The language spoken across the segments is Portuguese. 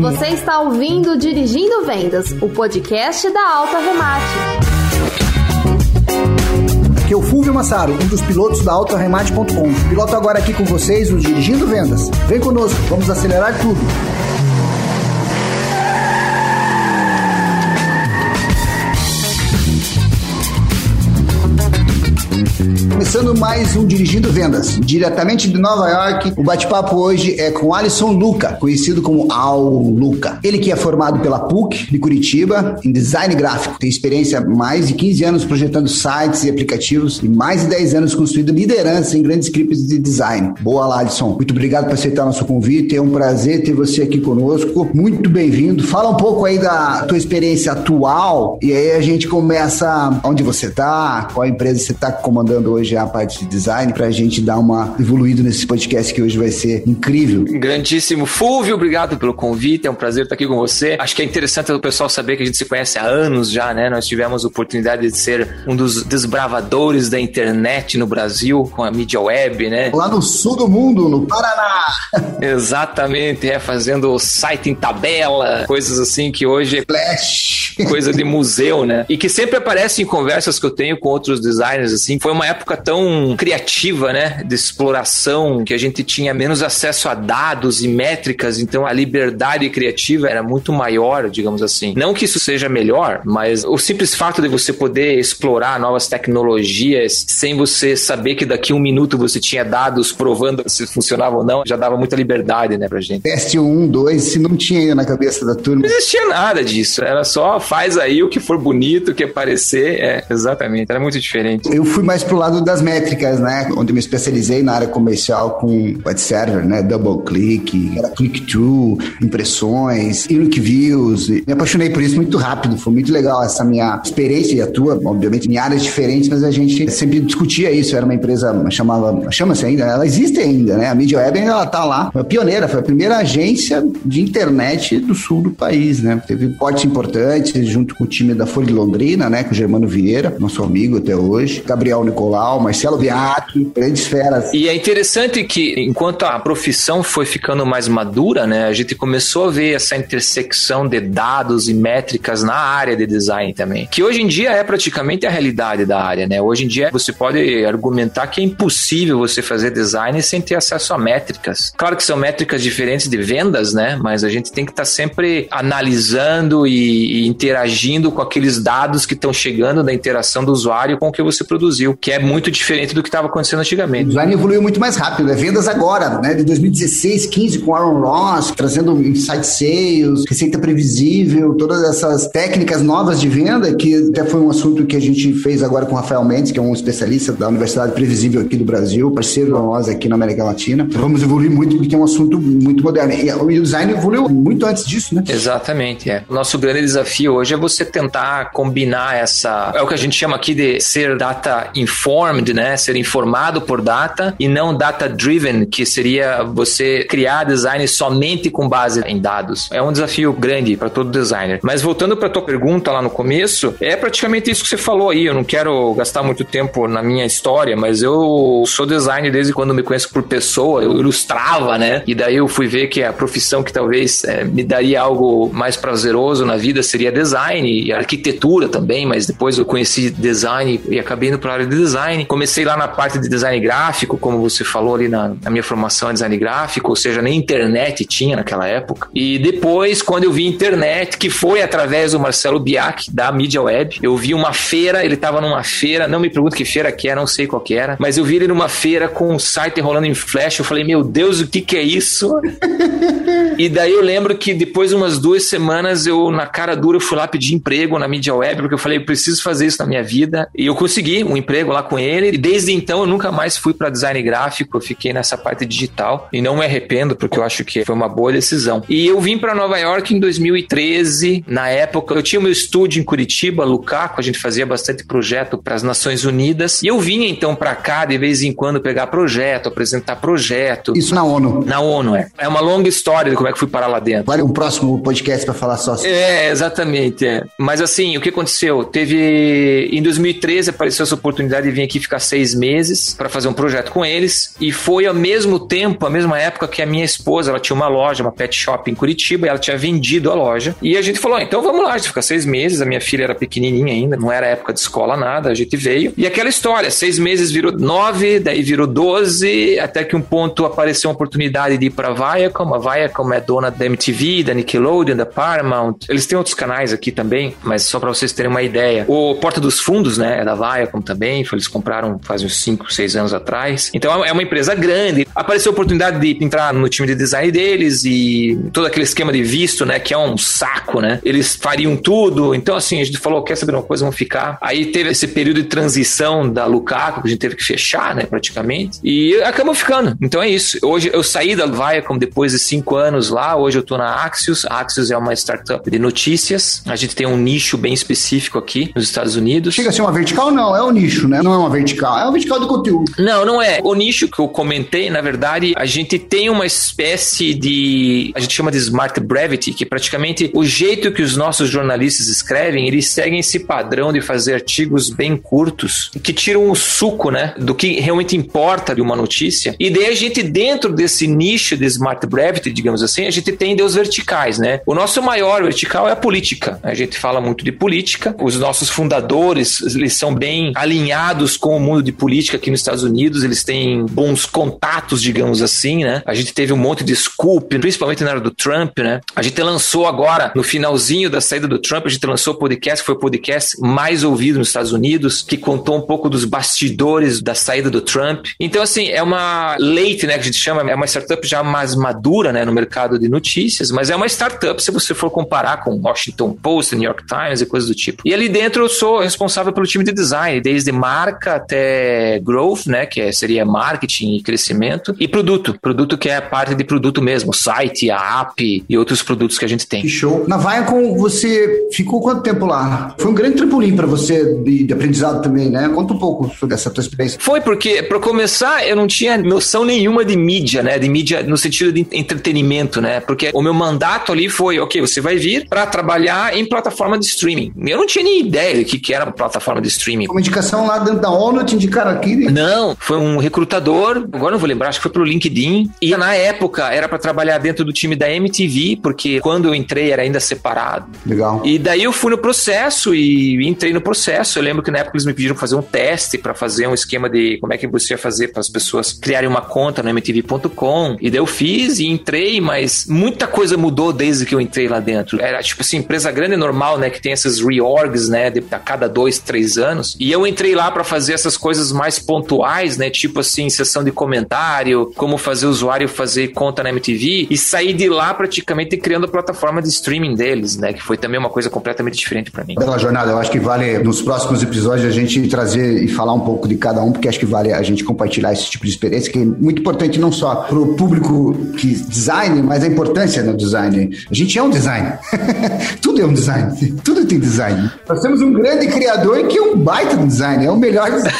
Você está ouvindo Dirigindo Vendas, o podcast da Alta Remate. Aqui é o Fulvio Massaro, um dos pilotos da AutoRemate.com. Piloto agora aqui com vocês o Dirigindo Vendas. Vem conosco, vamos acelerar tudo. Começando mais um Dirigindo Vendas, diretamente de Nova York. O bate-papo hoje é com Alisson Luca, conhecido como Al Luca. Ele que é formado pela PUC de Curitiba em design gráfico, tem experiência mais de 15 anos projetando sites e aplicativos e mais de 10 anos construindo liderança em grandes equipes de design. Boa, Alisson. Muito obrigado por aceitar nosso convite. É um prazer ter você aqui conosco. Muito bem-vindo. Fala um pouco aí da tua experiência atual e aí a gente começa onde você está, qual empresa você está comandando hoje a parte de design para a gente dar uma evoluída nesse podcast que hoje vai ser incrível. Grandíssimo Fulvio, obrigado pelo convite, é um prazer estar aqui com você. Acho que é interessante o pessoal saber que a gente se conhece há anos já, né? Nós tivemos a oportunidade de ser um dos desbravadores da internet no Brasil com a mídia web, né? Lá no sul do mundo, no Paraná. Exatamente, é fazendo site em tabela, coisas assim que hoje é Flash. coisa de museu, né? E que sempre aparece em conversas que eu tenho com outros designers assim. Foi uma época tão criativa, né, de exploração, que a gente tinha menos acesso a dados e métricas, então a liberdade criativa era muito maior, digamos assim. Não que isso seja melhor, mas o simples fato de você poder explorar novas tecnologias sem você saber que daqui a um minuto você tinha dados provando se funcionava ou não, já dava muita liberdade, né, pra gente. Teste 1, 2, se não tinha na cabeça da turma. Não existia nada disso, era só faz aí o que for bonito, o que aparecer, é, exatamente, era muito diferente. Eu fui mais pro lado das métricas, né? Onde me especializei na área comercial com web server, né? Double click, click-through, impressões, unique views. Me apaixonei por isso muito rápido. Foi muito legal essa minha experiência e a tua, obviamente, em áreas diferentes, mas a gente sempre discutia isso. Era uma empresa, chamava, chama-se ainda, ela existe ainda, né? A Media Web ela tá lá. Foi pioneira, foi a primeira agência de internet do sul do país, né? Teve portes importantes junto com o time da Folha de Londrina, né? Com o Germano Vieira, nosso amigo até hoje, Gabriel Nicolau, Marcelo Biaki, grandes feras. E é interessante que, enquanto a profissão foi ficando mais madura, né, a gente começou a ver essa intersecção de dados e métricas na área de design também, que hoje em dia é praticamente a realidade da área, né? Hoje em dia você pode argumentar que é impossível você fazer design sem ter acesso a métricas. Claro que são métricas diferentes de vendas, né? Mas a gente tem que estar tá sempre analisando e, e interagindo com aqueles dados que estão chegando da interação do usuário com o que você produziu, que é muito diferente do que estava acontecendo antigamente. O design evoluiu muito mais rápido, é vendas agora, né? De 2016, 15 com Aaron Ross, trazendo insight sales, receita previsível, todas essas técnicas novas de venda, que até foi um assunto que a gente fez agora com o Rafael Mendes, que é um especialista da Universidade Previsível aqui do Brasil, parceiro nós aqui na América Latina. Vamos evoluir muito porque é um assunto muito moderno. E o design evoluiu muito antes disso, né? Exatamente, é. O nosso grande desafio hoje é você tentar combinar essa, é o que a gente chama aqui de ser data informed, né? Ser informado por data e não data driven, que seria você criar design somente com base em dados. É um desafio grande para todo designer. Mas voltando para tua pergunta lá no começo, é praticamente isso que você falou aí. Eu não quero gastar muito tempo na minha história, mas eu sou designer desde quando me conheço por pessoa. Eu ilustrava, né? E daí eu fui ver que a profissão que talvez é, me daria algo mais prazeroso na vida seria design e arquitetura também, mas depois eu conheci design e acabei indo para a área de design. Comecei lá na parte de design gráfico, como você falou ali na, na minha formação é design gráfico, ou seja, nem internet tinha naquela época. E depois, quando eu vi internet, que foi através do Marcelo Biak, da Media Web, eu vi uma feira, ele estava numa feira, não me pergunto que feira que era, não sei qual que era, mas eu vi ele numa feira com um site rolando em flash, eu falei, meu Deus, o que que é isso? e daí eu lembro que depois de umas duas semanas, eu, na cara dura, fui lá pedir emprego na Media Web, porque eu falei, eu preciso fazer isso na minha vida. E eu consegui um emprego lá com ele, e desde então eu nunca mais fui para design gráfico, eu fiquei nessa parte digital e não me arrependo porque eu acho que foi uma boa decisão. E eu vim para Nova York em 2013. Na época, eu tinha meu estúdio em Curitiba, Lucaco, a gente fazia bastante projeto para as Nações Unidas. E eu vinha então para cá de vez em quando pegar projeto, apresentar projeto. Isso na ONU. Na ONU, é. É uma longa história de como é que fui parar lá dentro. Vale um próximo podcast para falar só. É, exatamente. Exatamente. É. Mas assim, o que aconteceu? Teve. Em 2013 apareceu essa oportunidade de vir aqui ficar seis meses para fazer um projeto com eles. E foi ao mesmo tempo, a mesma época que a minha esposa, ela tinha uma loja, uma pet shop em Curitiba, e ela tinha vendido a loja. E a gente falou: ah, então vamos lá, a gente fica seis meses. A minha filha era pequenininha ainda, não era época de escola, nada. A gente veio. E aquela história: seis meses virou nove, daí virou doze, até que um ponto apareceu uma oportunidade de ir para Viacom. A Viacom é dona da MTV, da Nickelodeon, da Paramount. Eles têm outros canais aqui também, mas só para vocês terem uma ideia. O Porta dos Fundos, né, é da Viacom também. Eles compraram faz uns cinco, seis anos atrás. Então é uma empresa grande. Apareceu a oportunidade de entrar no time de design deles e todo aquele esquema de visto, né, que é um saco, né? Eles fariam tudo. Então, assim, a gente falou, quer saber uma coisa, vamos ficar. Aí teve esse período de transição da Lukaku, que a gente teve que fechar, né, praticamente. E acabou ficando. Então é isso. Hoje eu saí da Viacom depois de cinco anos lá. Hoje eu tô na Axios. A Axios é uma startup de notícias. A gente tem um nicho bem específico aqui nos Estados Unidos. Chega a ser uma vertical? Não, é um nicho, né? Não é uma vertical. É uma vertical do conteúdo. Não, não é. O nicho que eu comentei, na verdade, a gente tem uma espécie de. A gente chama de Smart Brevity, que praticamente o jeito que os nossos jornalistas escrevem, eles seguem esse padrão de fazer artigos bem curtos, que tiram o suco, né? Do que realmente importa de uma notícia. E daí a gente, dentro desse nicho de Smart Brevity, digamos assim, a gente tem os verticais, né? O nosso maior vertical é a política. A gente fala muito de política. Os nossos fundadores, eles são bem alinhados com o mundo de política aqui nos Estados Unidos. Eles têm bons contatos, digamos assim, né? A gente teve um monte de scoop, principalmente na hora do Trump, né? A gente lançou agora, no finalzinho da saída do Trump, a gente lançou o podcast, foi o podcast mais ouvido nos Estados Unidos, que contou um pouco dos bastidores da saída do Trump. Então, assim, é uma late, né, que a gente chama, é uma startup já mais madura, né, no mercado de notícias, mas é uma startup se você for comparar com Washington Post, New York Times e coisas do tipo. E ali dentro eu sou responsável pelo time de design, desde marca até growth, né, que é, seria marketing e crescimento, e produto. Produto que é a parte de produto mesmo, site, a app e outros produtos que a gente tem. Que show. Na Viacom, você ficou quanto tempo lá? Foi um grande trampolim para você de, de, aprendizado também, né? Conta um pouco sobre essa tua experiência. Foi porque, para começar, eu não tinha noção nenhuma de mídia, né? De mídia no sentido de entretenimento, né? Porque o meu mandato ali foi, ok, você vai vir para trabalhar em plataforma de streaming. Eu não tinha nem ideia do que, que era uma plataforma de streaming. Uma indicação lá dentro da ONU te indicaram aqui? Né? Não, foi um recrutador, agora não vou lembrar, acho que foi pelo LinkedIn. E na época era para trabalhar dentro do time da MTV, porque quando eu entrei era ainda separado. Legal. E daí eu fui no processo e entrei no processo. Eu lembro que na época eles me pediram fazer um teste para fazer um esquema de como é que você ia fazer para as pessoas criarem uma conta no mtv.com. E daí eu fiz e entrei, mas muita coisa mudou desde que eu entrei lá dentro. Era tipo assim, empresa grande é normal, né, que tem essas reorgs, né, de, a cada dois, três anos. E eu entrei lá para fazer essas coisas mais pontuais, né, tipo assim, sessão de comentário, como fazer o usuário fazer conta na MTV e sair de lá praticamente criando a plataforma de streaming deles, né, que foi também uma coisa completamente diferente para mim. Bela jornada, eu acho que vale nos próximos episódios a gente trazer e falar um pouco de cada um, porque acho que vale a gente compartilhar esse tipo de experiência, que é muito importante não só para o público que design, mas a importância no design. A gente é um design. Tudo é um design. Tudo tem design. Nós temos um grande criador que é um baita design, é o melhor design.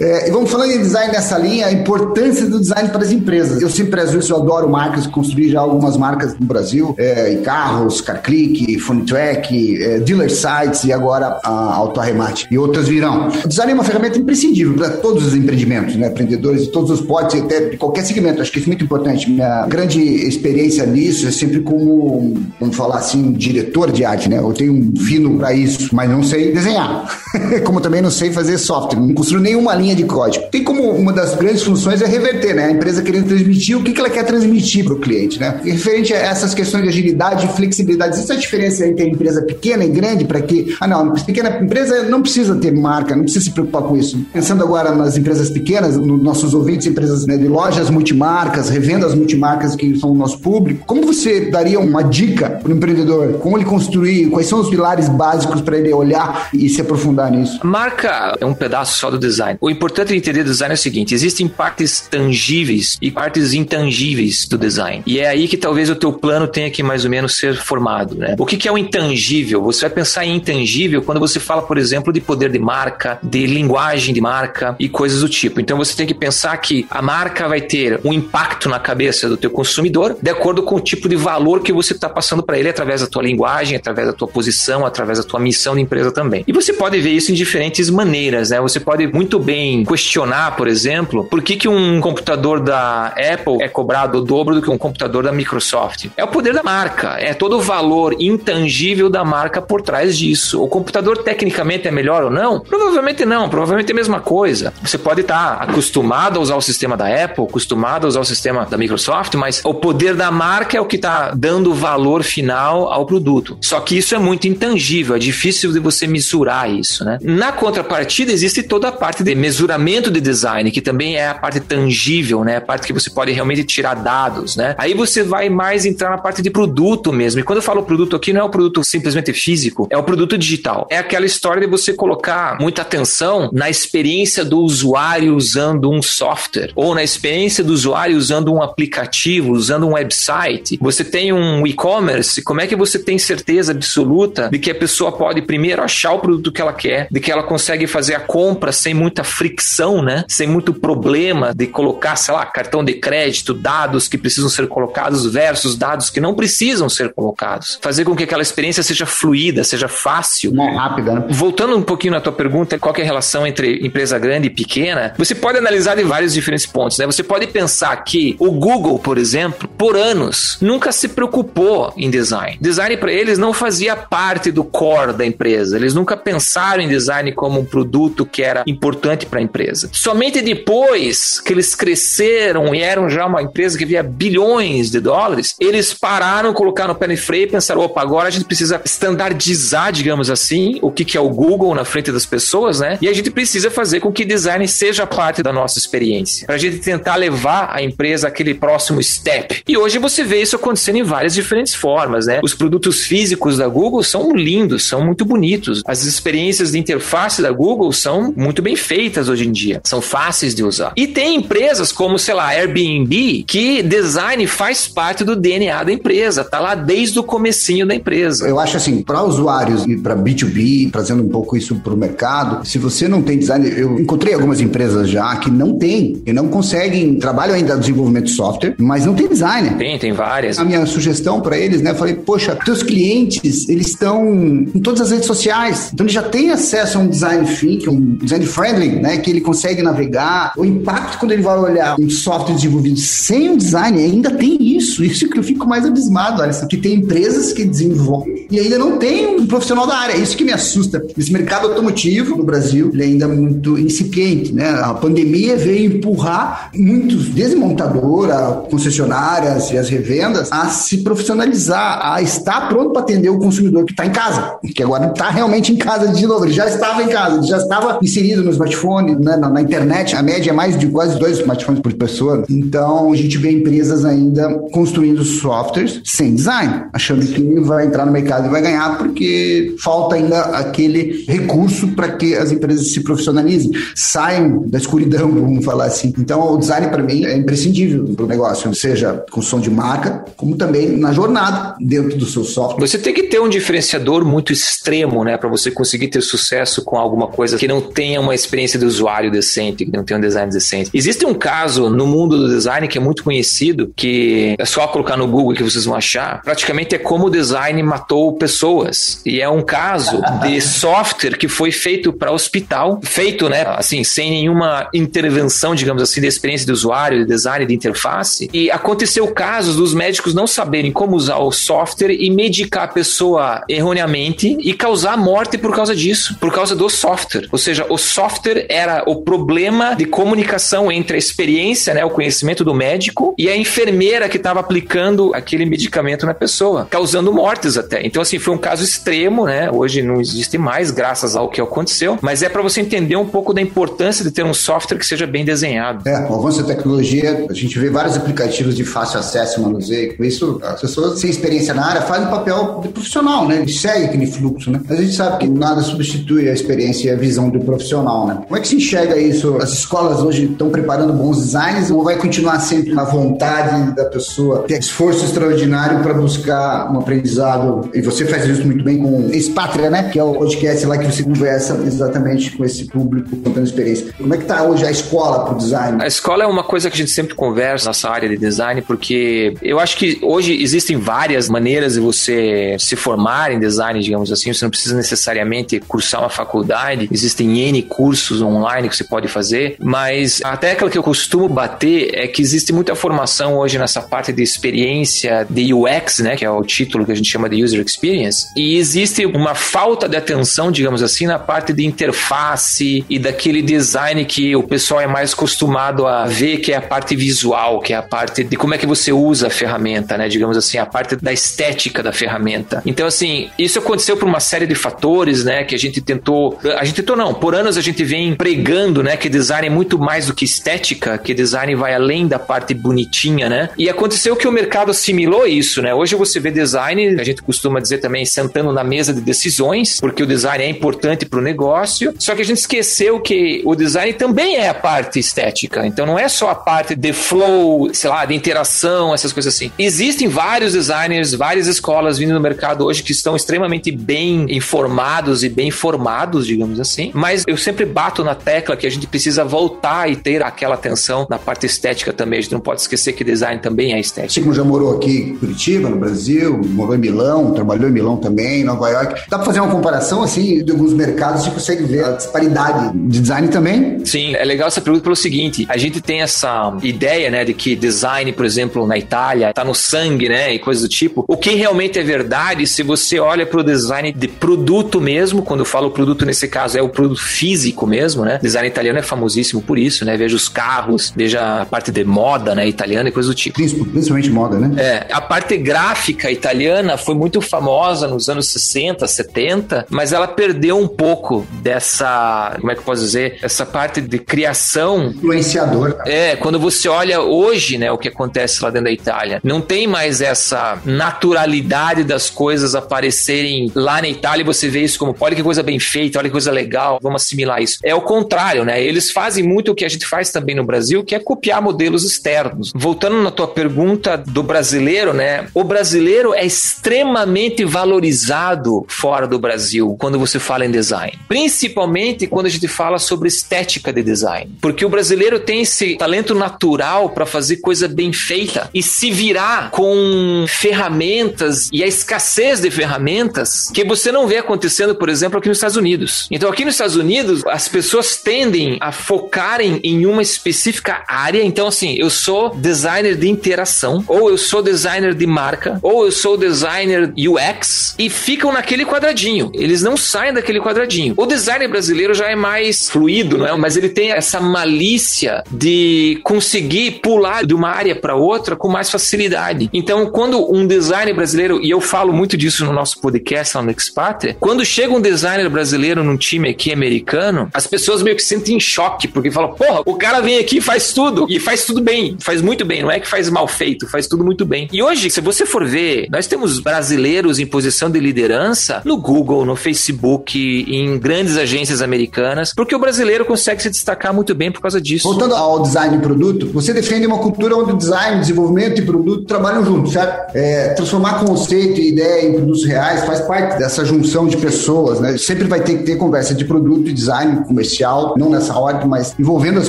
É, e vamos falando em design nessa linha, a importância do design para as empresas. Eu sempre prezo isso, eu adoro marcas, construí já algumas marcas no Brasil, é, carros, CarClick, PhoneTrack, é, Dealer Sites e agora a Autoarremate. E outras virão. O design é uma ferramenta imprescindível para todos os empreendimentos, né? empreendedores de todos os potes, até de qualquer segmento. Acho que isso é muito importante. Minha grande experiência nisso é sempre como, vamos falar assim, diretor de arte, né? Eu tenho um fino para isso, mas não sei desenhar. como também não sei fazer software, não construo nenhuma linha de código. Tem como uma das grandes funções é reverter, né? A empresa querendo transmitir o que, ela quer transmitir para o cliente, né? E referente a essas questões de agilidade e flexibilidade, existe a diferença entre a empresa pequena e grande para que, ah não, pequena empresa não precisa ter marca, não precisa se preocupar com isso. Pensando agora nas empresas pequenas, nos nossos ouvintes, empresas né, de lojas multimarcas, revendas multimarcas que são o nosso público, como você daria uma dica para o empreendedor? Como ele construir? Quais são os pilares básicos para ele olhar e se aprofundar nisso? Marca é um pedaço só do design. O importante de entender design é o seguinte: existem partes tangíveis e partes intangíveis do design. E é aí que talvez o teu plano tenha que mais ou menos ser formado. Né? O que, que é o intangível? Você vai pensar em intangível quando você fala, por exemplo, de poder de marca, de linguagem de marca e coisas do tipo. Então você tem que pensar que a marca vai ter um impacto na cabeça do teu consumidor de acordo com o tipo de valor que você está passando para ele através da tua linguagem, através da tua posição, através da tua missão de empresa também. E você pode ver isso em diferentes maneiras, né? Você pode muito bem questionar, por exemplo, por que, que um computador da Apple é cobrado o dobro do que um computador da Microsoft. É o poder da marca, é todo o valor intangível da marca por trás disso. O computador tecnicamente é melhor ou não? Provavelmente não, provavelmente é a mesma coisa. Você pode estar acostumado a usar o sistema da Apple, acostumado a usar o sistema da Microsoft, mas o poder da marca é o que está dando valor final ao produto. Só que isso é muito intangível, é difícil de você mensurar isso, né? Na contrapartida, existe toda a parte de mesuramento de design, que também é a parte tangível, né? A parte que você pode realmente tirar dados, né? Aí você vai mais entrar na parte de produto mesmo. E quando eu falo produto aqui, não é o produto simplesmente físico, é o produto digital. É aquela história de você colocar muita atenção na experiência do usuário usando um software, ou na experiência do usuário usando um aplicativo, usando um website. Você tem um e-commerce, como é que você tem certeza absoluta de que a pessoa pode primeiro achar o produto que ela quer, de que ela consegue fazer a compra sem muita fricção, né? Sem muito problema de colocar, sei lá, cartão de crédito, dados que precisam ser colocados versus dados que não precisam ser colocados. Fazer com que aquela experiência seja fluida, seja fácil. Não, rápida, né? Voltando um pouquinho na tua pergunta, qual é a relação entre empresa grande e pequena? Você pode analisar de vários diferentes pontos, né? Você pode pensar que o Google, por exemplo, por anos, nunca se preocupou em design. Design para eles não fazia parte do core da empresa. Eles nunca pensaram em design como um produto que era importante para a empresa. Somente depois que eles cresceram e eram já uma empresa que via bilhões de dólares, eles pararam, colocaram o pé no freio e pensaram: opa, agora a gente precisa standardizar, digamos assim, o que, que é o Google na frente das pessoas, né? E a gente precisa fazer com que design seja parte da nossa experiência, para a gente tentar levar a empresa àquele próximo step. E hoje você vê isso acontecendo em várias diferentes formas, né? Os produtos físicos da Google são lindos, são muito bonitos. As experiências de interface da Google são muito bem feitas hoje em dia, são fáceis de usar. E tem empresas como, sei lá, Airbnb, que design faz parte do DNA da empresa, tá lá desde o comecinho da empresa. Eu acho assim, para usuários e para B2B, trazendo um pouco isso para o mercado, se você não tem design, eu encontrei algumas empresas já que não têm, e não conseguem, trabalham ainda no desenvolvimento de software, mas não tem designer. Tem, tem várias. A minha sugestão para eles, né, eu falei, poxa, teus clientes, eles estão em todas as redes sociais, então ele já tem acesso a um design think, um design friendly, né, que ele consegue navegar. O impacto quando ele vai olhar um software desenvolvido sem um design, ainda tem isso. Isso que eu fico mais abismado, Alisson, que tem empresas que desenvolvem e ainda não tem um profissional da área. É isso que me assusta. Esse mercado automotivo no Brasil, ele é ainda muito incipiente, né? A pandemia veio empurrar muitos desmontadora, concessionárias e as revendas a se profissionalizar, a estar pronto para atender o consumidor que está em casa, que agora está realmente em casa de novo. Ele já estava em casa, já estava inserido no smartphone, né? na, na internet. A média é mais de quase dois smartphones por pessoa. Então a gente vê empresas ainda construindo softwares sem design, achando que vai entrar no mercado e vai ganhar porque falta ainda aquele recurso para que as empresas se profissionalizem, saiam da escuridão, vamos falar assim. Então o design para mim é imprescindível para o negócio, seja construção de marca, como também na jornada dentro do seu software. Você tem que ter um diferenciador muito extremo, né, para você conseguir ter sucesso com alguma coisa que não tenha uma experiência de usuário decente, que não tenha um design decente. Existe um caso no mundo do design que é muito conhecido, que é só colocar no Google que vocês vão achar. Praticamente é como o design matou pessoas. E é um caso de software que foi feito para hospital, feito, né, assim, sem nenhuma intervenção, digamos assim, de experiência de usuário, de design, de interface. E aconteceu casos dos médicos não saberem como usar o software e medicar a pessoa erroneamente e causar morte por causa disso, por causa do software. Ou seja, o software era o problema de comunicação entre a experiência, né, o conhecimento do médico e a enfermeira que estava aplicando aquele medicamento na pessoa, causando mortes até. Então, assim, foi um caso extremo, né? Hoje não existe mais, graças ao que aconteceu, mas é para você entender um pouco da importância de ter um software que seja bem desenhado. É, o avanço da tecnologia, a gente vê vários aplicativos de fácil acesso manuseio. Com isso, as pessoas sem experiência na área fazem um papel de profissional, né? Segue aquele fluxo, né? Mas a gente sabe que nada substitui a experiência e a visão do profissional, né? Como é que se enxerga isso? As escolas hoje estão preparando bons designs ou vai continuar sempre a vontade da pessoa ter esforço extraordinário para buscar um aprendizado? E você faz isso muito bem com Espátria, né? Que é o podcast lá que você conversa exatamente com esse público contando experiência. Como é que tá hoje a escola para o design? A escola é uma coisa que a gente sempre conversa nessa área de design, porque eu acho que hoje existem várias maneiras de você se formar em design, digamos assim. Você não precisa necessariamente cursar uma faculdade. Existem N cursos online que você pode fazer, mas a tecla que eu costumo bater é que existe muita formação hoje nessa parte de experiência de UX, né, que é o título que a gente chama de User Experience, e existe uma falta de atenção, digamos assim, na parte de interface e daquele design que o pessoal é mais acostumado a ver, que é a parte visual, que é a parte de como é que você usa a ferramenta, né, digamos assim, a parte da estética da ferramenta. Então, assim, isso aconteceu por uma série de fatores, né, que a gente tentou, a gente tentou não, por anos a gente vem pregando, né, que design é muito mais do que estética, que design vai além da parte bonitinha, né? E aconteceu que o mercado assimilou isso, né? Hoje você vê design, a gente costuma dizer também sentando na mesa de decisões, porque o design é importante para o negócio. Só que a gente esqueceu que o design também é a parte estética. Então não é só a parte de flow, sei lá, de interação, essas coisas assim. Existem vários designers, várias escolas vindo no mercado hoje que estão extremamente bem informados e bem formados, digamos assim. Mas eu sempre bato na tecla que a gente precisa voltar e ter aquela atenção na parte estética também. A gente não pode esquecer que design também é estética. Chico já morou aqui em Curitiba, no Brasil, morou em Milão, trabalhou em Milão também, Nova York. Dá para fazer uma comparação assim de alguns mercados e consegue ver a disparidade de design também? Sim, é legal essa pergunta pelo seguinte: a gente tem essa ideia, né, de que design, por exemplo, na Itália, tá no sangue, né, e coisas do tipo. O que realmente é verdade, se você olha para o design de produto mesmo, quando eu falo produto nesse caso é o produto físico mesmo, né? Design italiano é famosíssimo por isso, né? Veja os carros, veja a parte de moda, né, italiana e coisas do tipo. Principalmente moda, né? É, a parte gráfica italiana foi muito famosa nos anos 60, 70, mas ela perdeu um pouco dessa, como é que eu posso dizer, essa parte de criação. Influenciador. É, quando você olha hoje, né, o que acontece lá dentro da Itália, não tem mais essa naturalidade das coisas aparecerem lá na Itália e você vê isso como, olha que coisa bem feita, olha que coisa legal, vamos assimilar isso. É o contrário, né? Eles fazem muito o que a gente faz também no Brasil, que é copiar modelos externos. Voltando na tua pergunta do brasileiro, né? O brasileiro é extremamente valorizado fora do Brasil quando você fala em design. Principalmente quando a gente fala sobre estética de design. Porque o brasileiro tem esse talento natural para fazer coisa bem feita e se virar com ferramentas e a escassez de ferramentas que você não vê acontecendo, por exemplo, aqui nos Estados Unidos. Então, aqui nos Estados Unidos, as pessoas tendem a focarem em uma específica área. Então, assim, eu sou designer de interação, ou eu sou designer de marca, ou eu sou designer UX, e ficam naquele quadradinho. Eles não saem daquele quadradinho. O designer brasileiro já é mais fluido, não é? Mas ele tem essa malícia de conseguir pular de uma área para outra com mais facilidade. Então, quando um designer brasileiro, e eu falo muito disso no nosso podcast lá no Expatria, quando chega um designer brasileiro num time aqui americano, as pessoas meio que sentem choque, porque falam, porra, o cara vem aqui e faz tudo, e faz tudo bem, faz muito bem, não é que faz mal feito, faz tudo muito bem. E hoje, se você for ver, nós temos brasileiros em posição de liderança no Google, no Facebook, em grandes agências americanas, porque o brasileiro consegue se destacar muito bem por causa disso. Voltando ao design de produto, você defende uma cultura onde design, desenvolvimento e produto trabalham juntos, certo? É, transformar conceito e ideia em produtos reais faz parte dessa junção de pessoas, né? Sempre vai ter que ter conversa de produto e design comercial, não nessa ordem, mas envolvendo as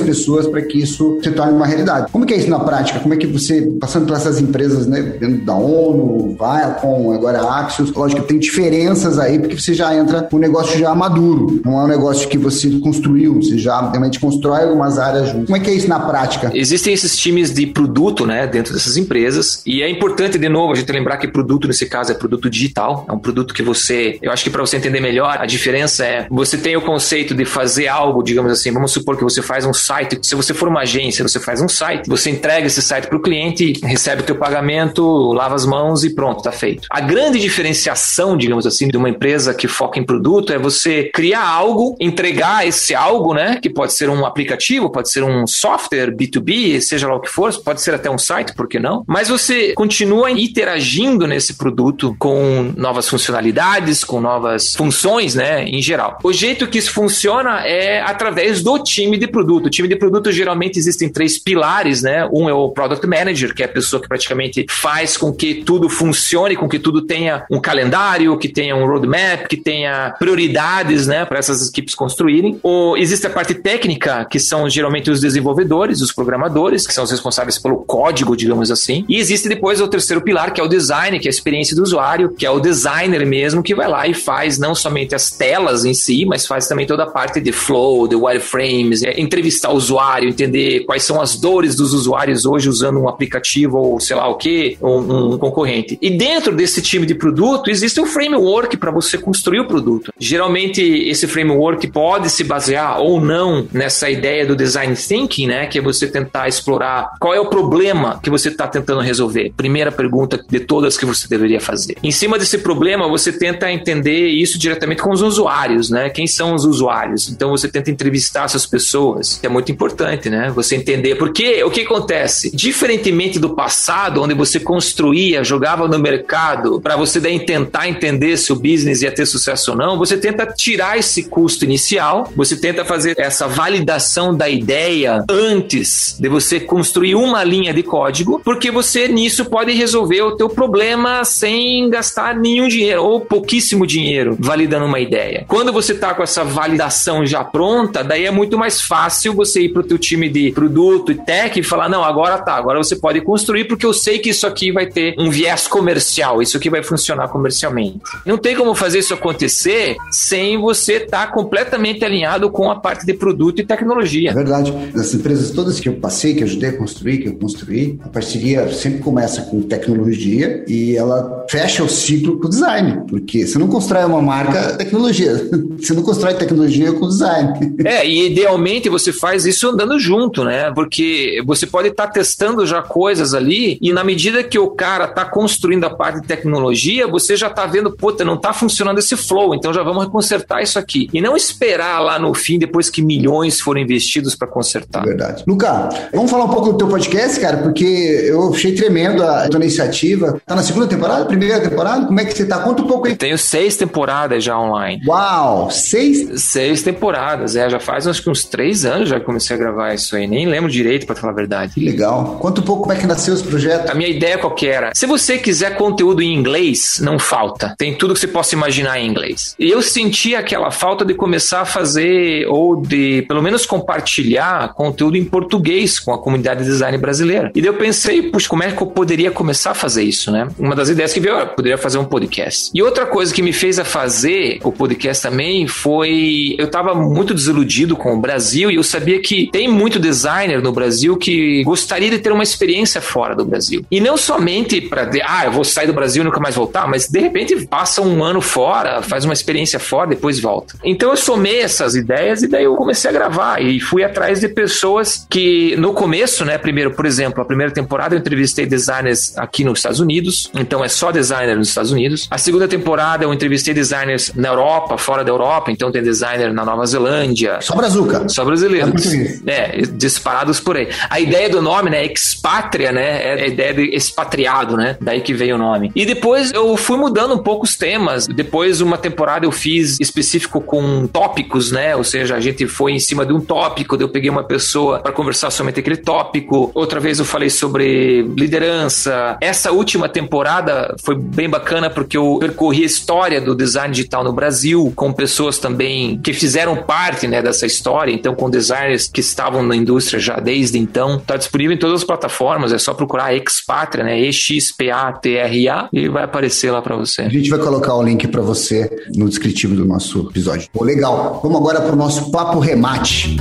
pessoas para que isso se torne uma realidade. Como que é isso na prática? Como é que você, passando por essas empresas, né, dentro da ONU, Viacom, agora Axios, lógico que tem diferenças aí, porque você já entra com um negócio já maduro, não é um negócio que você construiu, você já realmente constrói algumas áreas juntos. Como é que é isso na prática? Existem esses times de produto, né, dentro dessas empresas, e é importante, de novo, a gente lembrar que produto, nesse caso, é produto digital, é um produto que você, eu acho que para você entender melhor, a diferença é, você tem o conceito de fazer algo, digamos assim, vamos supor que você faz um site, se você for uma agência, você faz um site, você entrega esse site para o cliente, recebe o teu pagamento, lava as mãos e pronto, tá feito. A grande diferenciação, digamos assim, de uma empresa que foca em produto é você criar algo, entregar esse algo, né, que pode ser um aplicativo, pode ser um software B2B, seja lá o que for, pode ser até um site, por que não? Mas você continua interagindo nesse produto com novas funcionalidades, com novas funções, né, em geral. O jeito que isso funciona é através do time de produto. O time de produto geralmente existem três pilares, né? Um é o product manager, que é a pessoa que praticamente faz com que tudo funcione, com que tudo tenha um calendário, que tenha um roadmap, que tenha prioridades, né, para essas equipes construírem. Ou existe a parte técnica, que são geralmente os desenvolvedores, os programadores, que são os responsáveis pelo código, digamos assim. E existe depois o terceiro pilar, que é o design que é a experiência do usuário, que é o designer mesmo que vai lá e faz não somente as telas em si, mas faz também toda a parte de flow, de wireframes, é, entrevistar o usuário, entender quais são as dores dos usuários hoje usando um aplicativo ou sei lá o que, um, um concorrente. E dentro desse time de produto existe um framework para você construir o produto. Geralmente esse framework pode se basear ou não nessa ideia do design thinking, né, que é você tentar explorar qual é o problema que você está tentando resolver. Primeira pergunta de todas que você deveria fazer. Em cima desse problema, você tenta entender isso diretamente com os usuários, né? Quem são os usuários? Então você tenta entrevistar essas pessoas, que é muito importante, né? Você entender porque o que acontece? Diferentemente do passado, onde você construía, jogava no mercado para você daí tentar entender se o business ia ter sucesso ou não, você tenta tirar esse custo inicial, você tenta fazer essa validação da ideia antes de você construir uma linha de código, porque você nisso pode resolver o teu problema sem gastar nenhum dinheiro ou pouquíssimo dinheiro validando uma ideia. Quando você está com essa validação já pronta, daí é muito mais fácil você ir para o teu time de produto e tech e falar, não, agora tá, agora você pode construir porque eu sei que isso aqui vai ter um viés comercial, isso aqui vai funcionar comercialmente. Não tem como fazer isso acontecer sem você estar tá completamente alinhado com a parte de produto e tecnologia. É verdade. Das empresas todas que eu passei, que ajudei a construir, que eu construí, a parceria sempre começa com tecnologia e ela fecha o ciclo com o design, porque você não constrói uma marca tecnologia, você não constrói tecnologia com design. É, e idealmente você faz isso andando junto, né? Porque você pode estar tá testando já coisas ali e na medida que o cara está construindo a parte de tecnologia, você já está vendo, puta, não está funcionando esse flow, então já vamos consertar isso aqui. E não esperar lá no fim, depois que milhões foram investidos para consertar. Verdade. Luca, vamos falar um pouco do teu podcast, cara, porque eu achei tremendo a tua iniciativa. Tá na segunda temporada, primeira temporada? Como é que você tá? Conta um pouco aí. Eu tenho seis temporadas já online. Uau! Seis? Seis temporadas, é. Já faz acho que uns três anos já comecei a gravar isso aí. Nem lembro direito, para falar a verdade. Que legal. Um pouco como é que nasceu esse projeto. A minha ideia qual que era? Se você quiser conteúdo em inglês, não falta. Tem tudo que você possa imaginar em inglês. E eu senti aquela falta de começar a fazer ou de pelo menos compartilhar conteúdo em português com a comunidade de design brasileira. E daí eu pensei, puxa, como é que eu poderia começar a fazer isso, né? Uma das ideias que veio, eu poderia fazer um podcast. E outra coisa que me fez a fazer o podcast também foi eu tava muito desiludido com o Brasil e eu sabia que tem muito designer no Brasil que gostaria de ter uma experiência fora do Brasil. E não somente para, ah, eu vou sair do Brasil e nunca mais voltar, mas de repente passa um ano fora, faz uma experiência fora, depois volta. Então eu somei essas ideias e daí eu comecei a gravar e fui atrás de pessoas que no começo, né, primeiro, por exemplo, a primeira temporada eu entrevistei designers aqui nos Estados Unidos, então é só designer nos Estados Unidos. A segunda temporada eu entrevistei designers na Europa, fora da Europa, então tem designer na Nova Zelândia. Só brazuca. Só brasileiros. É, disparados por aí. A ideia do nome, né, expátria, né, é a ideia de expatriado, né, daí que veio o nome. E depois eu fui mudando um pouco os temas. Depois uma temporada eu fiz específico com tópicos, né, ou seja, a gente foi em cima de um tópico, eu peguei uma pessoa para conversar sobre aquele tópico. Outra vez eu falei sobre liderança. Essa última temporada foi bem bacana porque eu percorri a história do design digital no Brasil com pessoas também que fizeram parte né, dessa história, então com designers que estavam na indústria já desde então. Está disponível em todas as plataformas, é só procurar Expatria, né? E-X-P-A-T-R-A e vai aparecer lá para você. A gente vai colocar o link para você no descritivo do nosso episódio. Pô, legal. Vamos agora para o nosso papo remate.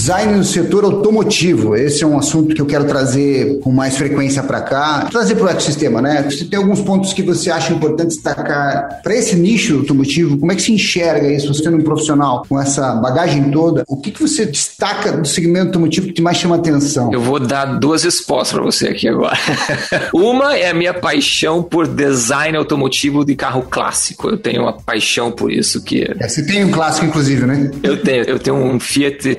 Design no setor automotivo. Esse é um assunto que eu quero trazer com mais frequência para cá. Trazer para o ecossistema, né? Você tem alguns pontos que você acha importante destacar para esse nicho automotivo? Como é que se enxerga isso? Você sendo um profissional com essa bagagem toda, o que, que você destaca do segmento automotivo que te mais chama atenção? Eu vou dar duas respostas para você aqui agora. uma é a minha paixão por design automotivo de carro clássico. Eu tenho uma paixão por isso que... É, você tem um clássico, inclusive, né? Eu tenho. Eu tenho um Fiat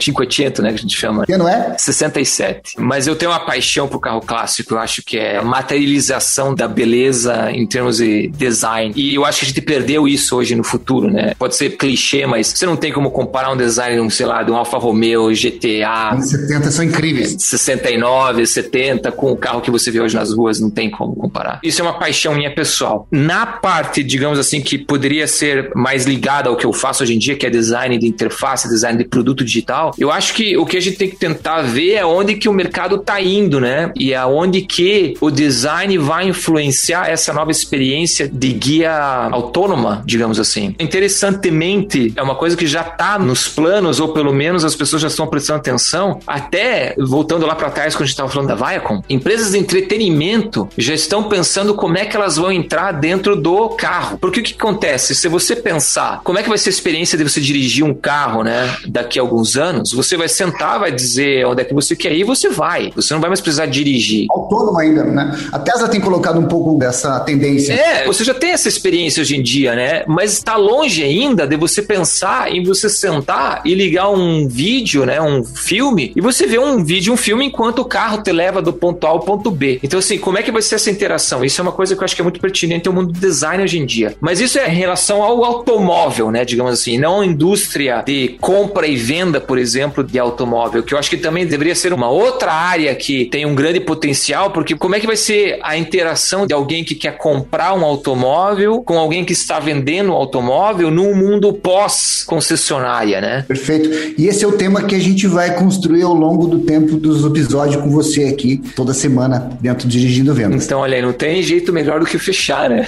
Né, que a gente chama. Que não é? 67. Mas eu tenho uma paixão por carro clássico, eu acho que é a materialização da beleza em termos de design. E eu acho que a gente perdeu isso hoje no futuro, né? Pode ser clichê, mas você não tem como comparar um design, sei lá, de um Alfa Romeo GTA. Os 70 são incríveis. 69, 70, com o carro que você vê hoje nas ruas, não tem como comparar. Isso é uma paixão minha pessoal. Na parte, digamos assim, que poderia ser mais ligada ao que eu faço hoje em dia, que é design de interface, design de produto digital, eu acho que que o que a gente tem que tentar ver é onde que o mercado está indo, né? E aonde que o design vai influenciar essa nova experiência de guia autônoma, digamos assim. Interessantemente, é uma coisa que já está nos planos, ou pelo menos as pessoas já estão prestando atenção, até voltando lá para trás quando a gente estava falando da Viacom, empresas de entretenimento já estão pensando como é que elas vão entrar dentro do carro. Porque o que acontece? Se você pensar como é que vai ser a experiência de você dirigir um carro, né, daqui a alguns anos, você vai sentar, vai dizer onde é que você quer ir você vai. Você não vai mais precisar dirigir. Autônomo ainda, né? A Tesla tem colocado um pouco dessa tendência. É, você já tem essa experiência hoje em dia, né? Mas está longe ainda de você pensar em você sentar e ligar um vídeo, né, um filme, e você ver um vídeo, um filme enquanto o carro te leva do ponto A ao ponto B. Então assim, como é que vai ser essa interação? Isso é uma coisa que eu acho que é muito pertinente ao mundo do design hoje em dia. Mas isso é em relação ao automóvel, né, digamos assim, não a indústria de compra e venda, por exemplo, de automóvel, que eu acho que também deveria ser uma outra área que tem um grande potencial, porque como é que vai ser a interação de alguém que quer comprar um automóvel com alguém que está vendendo um automóvel num mundo pós-concessionária, né? Perfeito. E esse é o tema que a gente vai construir ao longo do tempo dos episódios com você aqui, toda semana, dentro do Dirigindo Vendas. Então, olha aí, não tem jeito melhor do que fechar, né?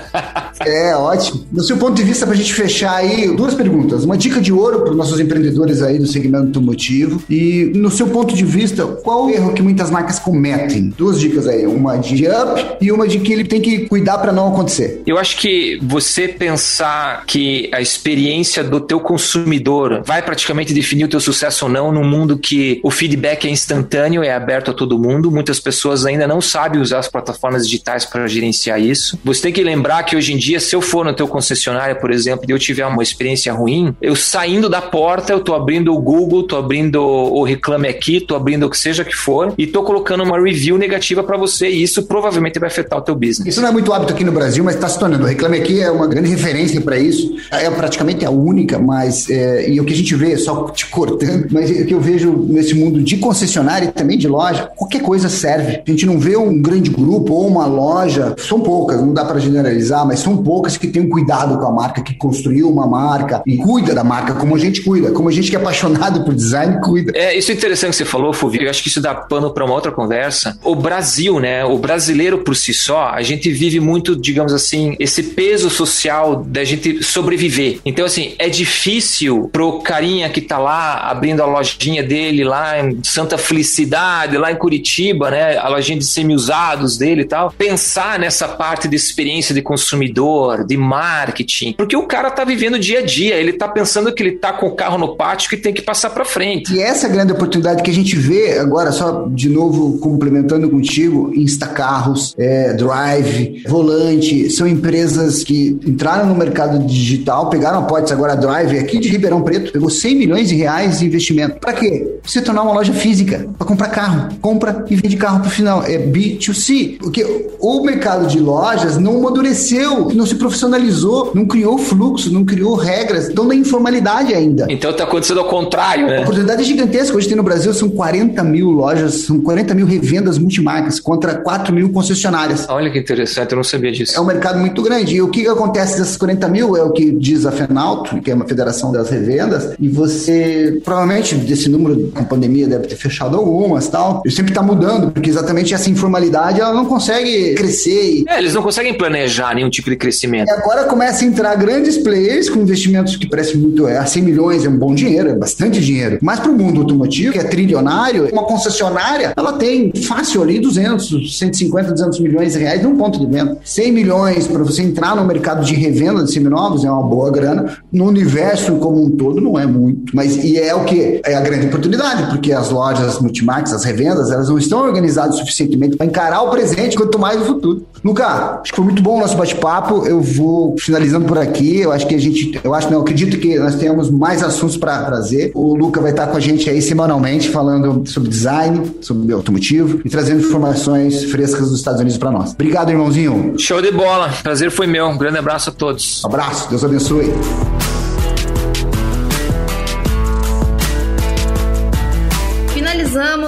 é, ótimo. No seu ponto de vista, para a gente fechar aí, duas perguntas. Uma dica de ouro para os nossos empreendedores aí do segmento automotivo. E, no seu ponto de vista, qual o erro que muitas marcas cometem? Duas dicas aí. Uma de up e uma de que ele tem que cuidar para não acontecer. Eu acho que você pensar que a experiência do teu consumidor vai praticamente definir o teu sucesso ou não num mundo que o feedback é instantâneo, é aberto a todo mundo. Muitas pessoas ainda não sabem usar as plataformas digitais para gerenciar isso. Você tem que lembrar que hoje em dia, se eu for no teu concessionário, por exemplo, e eu tiver uma experiência ruim, eu saindo da porta, eu tô abrindo o Google, tô abrindo o Reclame Aqui, tô abrindo o que seja que for, e tô colocando uma review negativa para você, e isso provavelmente vai afetar o teu business. Isso não é muito hábito aqui no Brasil, mas está se tornando. O Reclame Aqui é uma grande referência para isso. É praticamente a única, mas é, e o que a gente vê, só te cortando, mas o que eu vejo nesse mundo de concessionária e também de loja, qualquer coisa serve. A gente não vê um grande grupo ou uma loja, são poucas, não dá para generalizar, mas são poucas que têm um cuidado com a marca, que construiu uma marca e cuida da marca como a gente cuida, como a gente que é apaixonado por design cuida. É, isso é interessante que você falou, Fulvio. Eu acho que isso dá pano para uma outra conversa. O Brasil, né? O brasileiro por si só, a gente vive muito, digamos assim, esse peso social da gente sobreviver. Então, assim, é difícil pro carinha que tá lá abrindo a lojinha dele lá em Santa Felicidade, lá em Curitiba, né? A lojinha de semi-usados dele e tal, pensar nessa parte de experiência de consumidor, de marketing, porque o cara tá vivendo dia a dia, ele tá pensando que ele tá com o carro no pátio que tem que passar para frente. E essa grande oportunidade que a gente vê agora, só de novo complementando contigo, Instacarros, é, Drive, Volante, são empresas que entraram no mercado digital, pegaram a Potes agora a Drive aqui de Ribeirão Preto, pegou 100 milhões de reais de investimento. Para quê? Se tornar uma loja física, para comprar carro. Compra e vende carro pro final. É B2C. Porque o mercado de lojas não amadureceu, não se profissionalizou, não criou fluxo, não criou regras, estão na informalidade ainda. Então tá acontecendo ao contrário, né? A oportunidade é gigantesca. Hoje tem no Brasil são 40 mil lojas, são 40 mil revendas multimarcas contra 4 mil concessionárias. Olha que interessante, eu não sabia disso. É um mercado muito grande. E o que acontece dessas 40 mil é o que diz a FENALTO, que é uma federação das revendas, e você, provavelmente, desse número, com a pandemia, deve ter fechado algumas tal. E sempre está mudando, porque exatamente essa informalidade ela não consegue crescer. E... É, eles não conseguem planejar nenhum tipo de crescimento. E agora começa a entrar grandes players com investimentos que parecem muito. É, 100 milhões é um bom dinheiro, é bastante dinheiro. Mas para o mundo automotivo, que é trilionário, uma concessionária, ela tem fácil ali 200, 150, 200 milhões de reais num ponto de venda. 100 milhões para você entrar no mercado de revenda de seminovos é uma boa grana. No universo como um todo não é muito. Mas e é o que? É a grande oportunidade, porque as lojas multimarcas, as revendas, elas não estão organizadas suficientemente para encarar o presente, quanto mais o futuro. Luca, acho que foi muito bom o nosso bate-papo. Eu vou finalizando por aqui. Eu acho que a gente, eu acho, não, eu acredito que nós temos mais assuntos para trazer. O Luca vai estar com a gente aí semanalmente falando sobre design, sobre automotivo e trazendo informações frescas dos Estados Unidos para nós. Obrigado, irmãozinho. Show de bola. Prazer foi meu. Um grande abraço a todos. Abraço. Deus abençoe.